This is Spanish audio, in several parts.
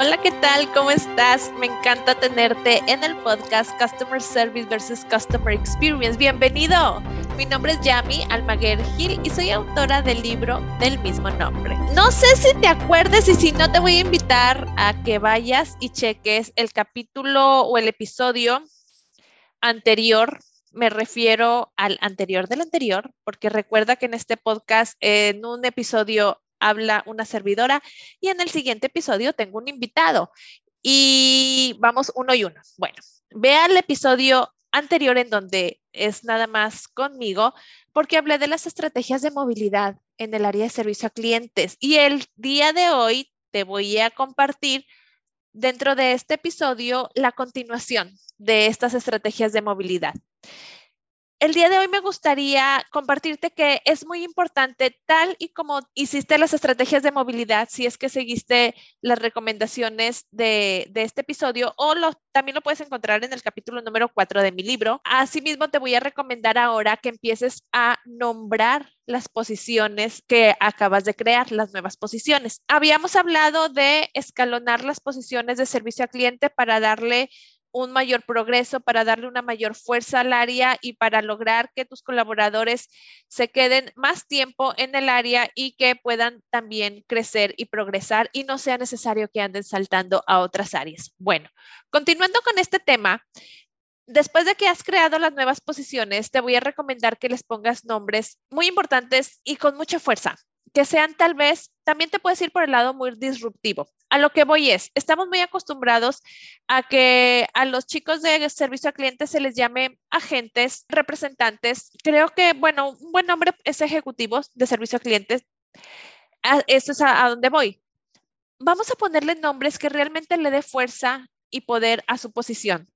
Hola, ¿qué tal? ¿Cómo estás? Me encanta tenerte en el podcast Customer Service versus Customer Experience. Bienvenido. Mi nombre es Yami Almaguer Gil y soy autora del libro del mismo nombre. No sé si te acuerdes y si no te voy a invitar a que vayas y cheques el capítulo o el episodio anterior me refiero al anterior del anterior, porque recuerda que en este podcast, en un episodio habla una servidora y en el siguiente episodio tengo un invitado y vamos uno y uno. Bueno, vea el episodio anterior en donde es nada más conmigo porque hablé de las estrategias de movilidad en el área de servicio a clientes y el día de hoy te voy a compartir dentro de este episodio la continuación de estas estrategias de movilidad. El día de hoy me gustaría compartirte que es muy importante, tal y como hiciste las estrategias de movilidad, si es que seguiste las recomendaciones de, este episodio, o también lo puedes encontrar en el capítulo número 4 de mi libro. Asimismo, te voy a recomendar ahora que empieces a nombrar las posiciones que acabas de crear, las nuevas posiciones. Habíamos hablado de escalonar las posiciones de servicio a cliente para darle un mayor progreso, para darle una mayor fuerza al área y para lograr que tus colaboradores se queden más tiempo en el área y que puedan también crecer y progresar y no sea necesario que anden saltando a otras áreas. Bueno, continuando con este tema, después de que has creado las nuevas posiciones, te voy a recomendar que les pongas nombres muy importantes y con mucha fuerza que sean tal vez, también te puedes ir por el lado muy disruptivo. A lo que voy es, estamos muy acostumbrados a que a los chicos de servicio a clientes se les llame agentes, representantes. Creo que, bueno, un buen nombre es ejecutivos de servicio a clientes. Eso es a, a donde voy. Vamos a ponerle nombres que realmente le dé fuerza y poder a su posición.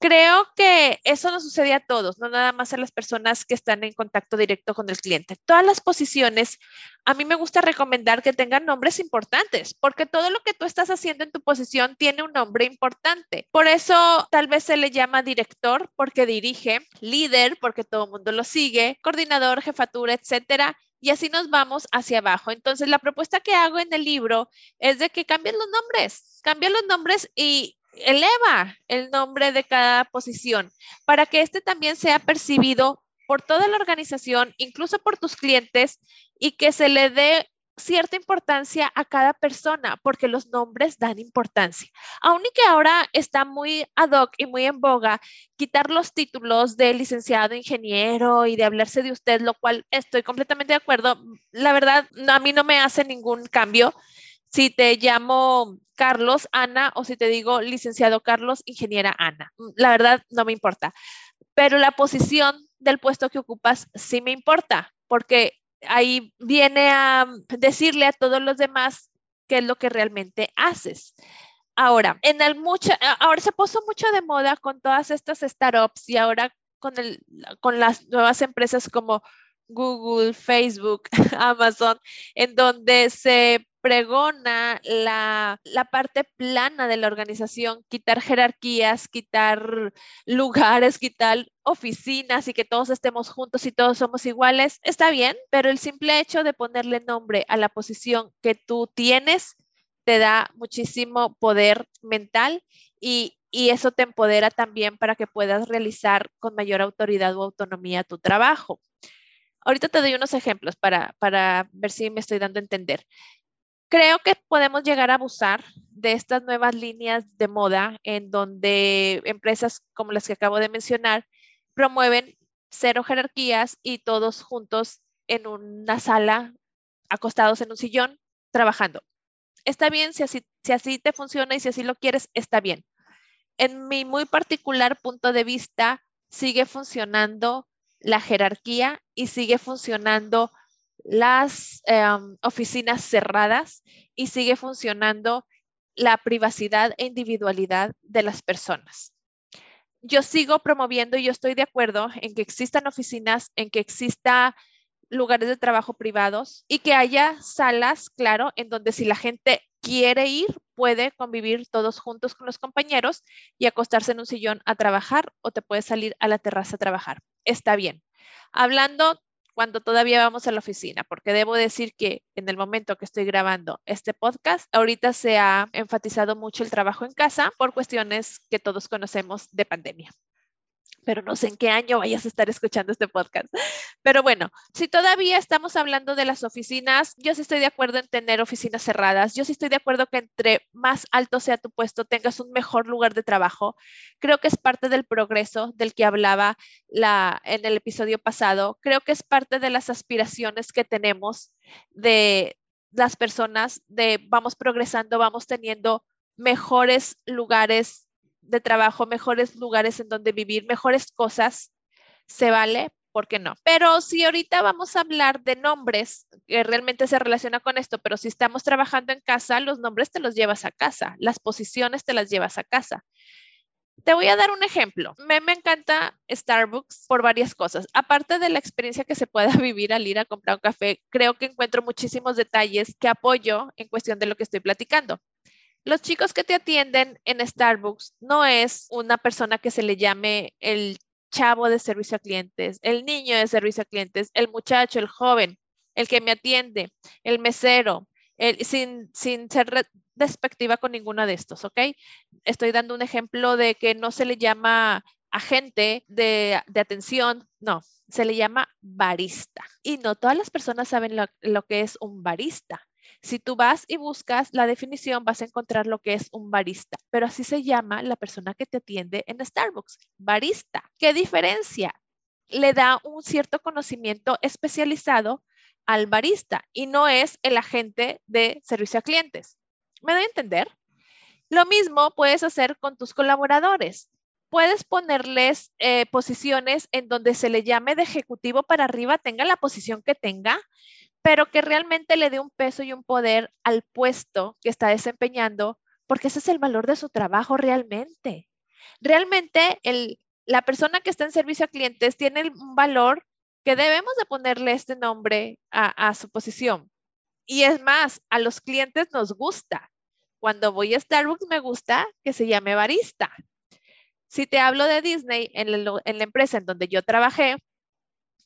Creo que eso nos sucede a todos, no nada más a las personas que están en contacto directo con el cliente. Todas las posiciones, a mí me gusta recomendar que tengan nombres importantes, porque todo lo que tú estás haciendo en tu posición tiene un nombre importante. Por eso tal vez se le llama director porque dirige, líder porque todo el mundo lo sigue, coordinador, jefatura, etcétera y así nos vamos hacia abajo. Entonces, la propuesta que hago en el libro es de que cambien los nombres, cambien los nombres y eleva el nombre de cada posición para que este también sea percibido por toda la organización, incluso por tus clientes, y que se le dé cierta importancia a cada persona, porque los nombres dan importancia. Aún y que ahora está muy ad hoc y muy en boga quitar los títulos de licenciado ingeniero y de hablarse de usted, lo cual estoy completamente de acuerdo. La verdad, a mí no me hace ningún cambio si te llamo Carlos, Ana, o si te digo licenciado Carlos, ingeniera Ana. La verdad, no me importa. Pero la posición del puesto que ocupas sí me importa, porque ahí viene a decirle a todos los demás qué es lo que realmente haces. Ahora, en el mucho, ahora se puso mucho de moda con todas estas startups y ahora con, el, con las nuevas empresas como Google, Facebook, Amazon, en donde se pregona la, parte plana de la organización, quitar jerarquías, quitar lugares, quitar oficinas y que todos estemos juntos y todos somos iguales, está bien, pero el simple hecho de ponerle nombre a la posición que tú tienes te da muchísimo poder mental y, eso te empodera también para que puedas realizar con mayor autoridad o autonomía tu trabajo. Ahorita te doy unos ejemplos para, para ver si me estoy dando a entender. Creo que podemos llegar a abusar de estas nuevas líneas de moda en donde empresas como las que acabo de mencionar promueven cero jerarquías y todos juntos en una sala, acostados en un sillón, trabajando. Está bien, si así, si así te funciona y si así lo quieres, está bien. En mi muy particular punto de vista, sigue funcionando la jerarquía y sigue funcionando las em, oficinas cerradas y sigue funcionando la privacidad e individualidad de las personas. Yo sigo promoviendo y yo estoy de acuerdo en que existan oficinas, en que exista lugares de trabajo privados y que haya salas, claro, en donde si la gente quiere ir, puede convivir todos juntos con los compañeros y acostarse en un sillón a trabajar o te puedes salir a la terraza a trabajar. Está bien. Hablando cuando todavía vamos a la oficina, porque debo decir que en el momento que estoy grabando este podcast, ahorita se ha enfatizado mucho el trabajo en casa por cuestiones que todos conocemos de pandemia pero no sé en qué año vayas a estar escuchando este podcast. Pero bueno, si todavía estamos hablando de las oficinas, yo sí estoy de acuerdo en tener oficinas cerradas. Yo sí estoy de acuerdo que entre más alto sea tu puesto, tengas un mejor lugar de trabajo. Creo que es parte del progreso del que hablaba la, en el episodio pasado. Creo que es parte de las aspiraciones que tenemos de las personas, de vamos progresando, vamos teniendo mejores lugares de trabajo, mejores lugares en donde vivir, mejores cosas, se vale, ¿por qué no? Pero si ahorita vamos a hablar de nombres, que realmente se relaciona con esto, pero si estamos trabajando en casa, los nombres te los llevas a casa, las posiciones te las llevas a casa. Te voy a dar un ejemplo. Me, me encanta Starbucks por varias cosas. Aparte de la experiencia que se pueda vivir al ir a comprar un café, creo que encuentro muchísimos detalles que apoyo en cuestión de lo que estoy platicando. Los chicos que te atienden en Starbucks no es una persona que se le llame el chavo de servicio a clientes, el niño de servicio a clientes, el muchacho, el joven, el que me atiende, el mesero, sin, ser despectiva con ninguno de estos, ¿ok? Estoy dando un ejemplo de que no se le llama agente de atención, no, se le llama barista. Y no todas las personas saben lo que es un barista. Si tú vas y buscas la definición, vas a encontrar lo que es un barista, pero así se llama la persona que te atiende en Starbucks, barista. ¿Qué diferencia? Le da un cierto conocimiento especializado al barista y no es el agente de servicio a clientes. ¿Me doy a entender? Lo mismo puedes hacer con tus colaboradores. Puedes ponerles eh, posiciones en donde se le llame de ejecutivo para arriba, tenga la posición que tenga, pero que realmente le dé un peso y un poder al puesto que está desempeñando, porque ese es el valor de su trabajo realmente. Realmente la persona que está en servicio a clientes tiene un valor que debemos de ponerle este nombre a, su posición. Y es más, a los clientes nos gusta. Cuando voy a Starbucks me gusta que se llame barista. Si te hablo de Disney, en la empresa en donde yo trabajé,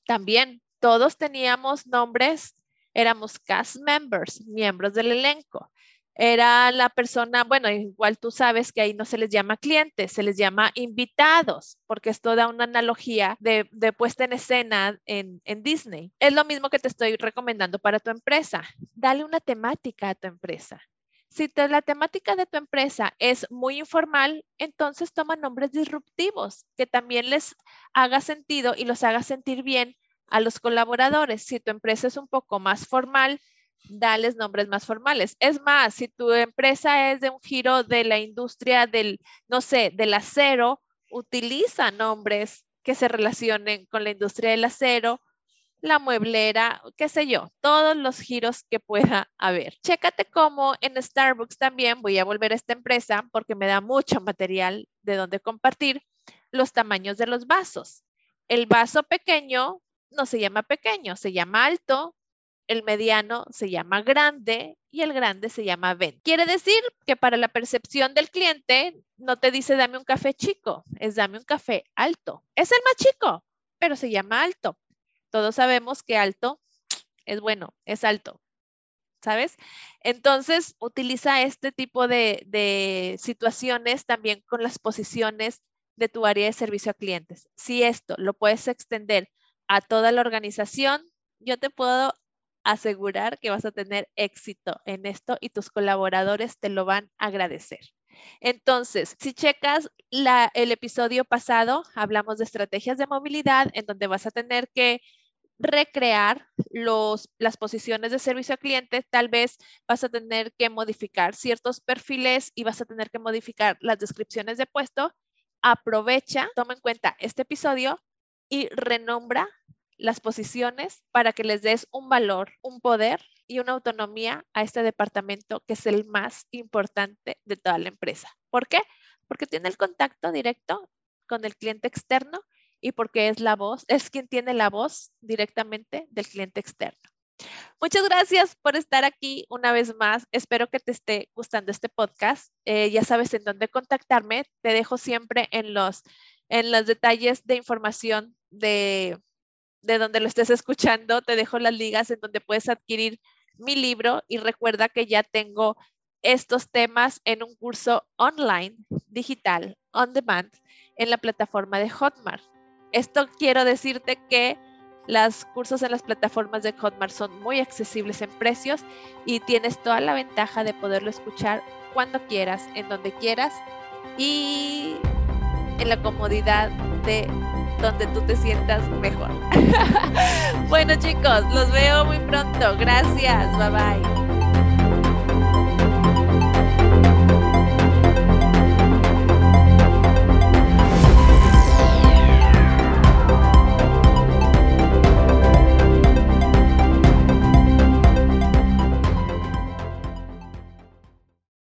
también todos teníamos nombres éramos cast members, miembros del elenco. Era la persona, bueno, igual tú sabes que ahí no se les llama clientes, se les llama invitados, porque esto da una analogía de, puesta en escena en, en Disney. Es lo mismo que te estoy recomendando para tu empresa. Dale una temática a tu empresa. Si la temática de tu empresa es muy informal, entonces toma nombres disruptivos que también les haga sentido y los haga sentir bien a los colaboradores. Si tu empresa es un poco más formal, dales nombres más formales. Es más, si tu empresa es de un giro de la industria del, no sé, del acero, utiliza nombres que se relacionen con la industria del acero, la mueblera, qué sé yo, todos los giros que pueda haber. Chécate cómo en Starbucks también voy a volver a esta empresa porque me da mucho material de donde compartir los tamaños de los vasos. El vaso pequeño no se llama pequeño, se llama alto, el mediano se llama grande y el grande se llama ven. Quiere decir que para la percepción del cliente no te dice dame un café chico, es dame un café alto. Es el más chico, pero se llama alto. Todos sabemos que alto es bueno, es alto. ¿Sabes? Entonces, utiliza este tipo de, de situaciones también con las posiciones de tu área de servicio a clientes. Si esto lo puedes extender a toda la organización, yo te puedo asegurar que vas a tener éxito en esto y tus colaboradores te lo van a agradecer. Entonces, si checas el episodio pasado, hablamos de estrategias de movilidad en donde vas a tener que recrear las posiciones de servicio al cliente, tal vez vas a tener que modificar ciertos perfiles y vas a tener que modificar las descripciones de puesto. Aprovecha, toma en cuenta este episodio y renombra las posiciones para que les des un valor, un poder y una autonomía a este departamento que es el más importante de toda la empresa. ¿Por qué? Porque tiene el contacto directo con el cliente externo y porque es la voz, es quien tiene la voz directamente del cliente externo. Muchas gracias por estar aquí una vez más. Espero que te esté gustando este podcast. Eh, ya sabes en dónde contactarme. Te dejo siempre en los en los detalles de información de, de donde lo estés escuchando, te dejo las ligas en donde puedes adquirir mi libro y recuerda que ya tengo estos temas en un curso online, digital, on demand, en la plataforma de Hotmart. Esto quiero decirte que los cursos en las plataformas de Hotmart son muy accesibles en precios y tienes toda la ventaja de poderlo escuchar cuando quieras, en donde quieras y en la comodidad de donde tú te sientas mejor. bueno chicos, los veo muy pronto. Gracias. Bye bye.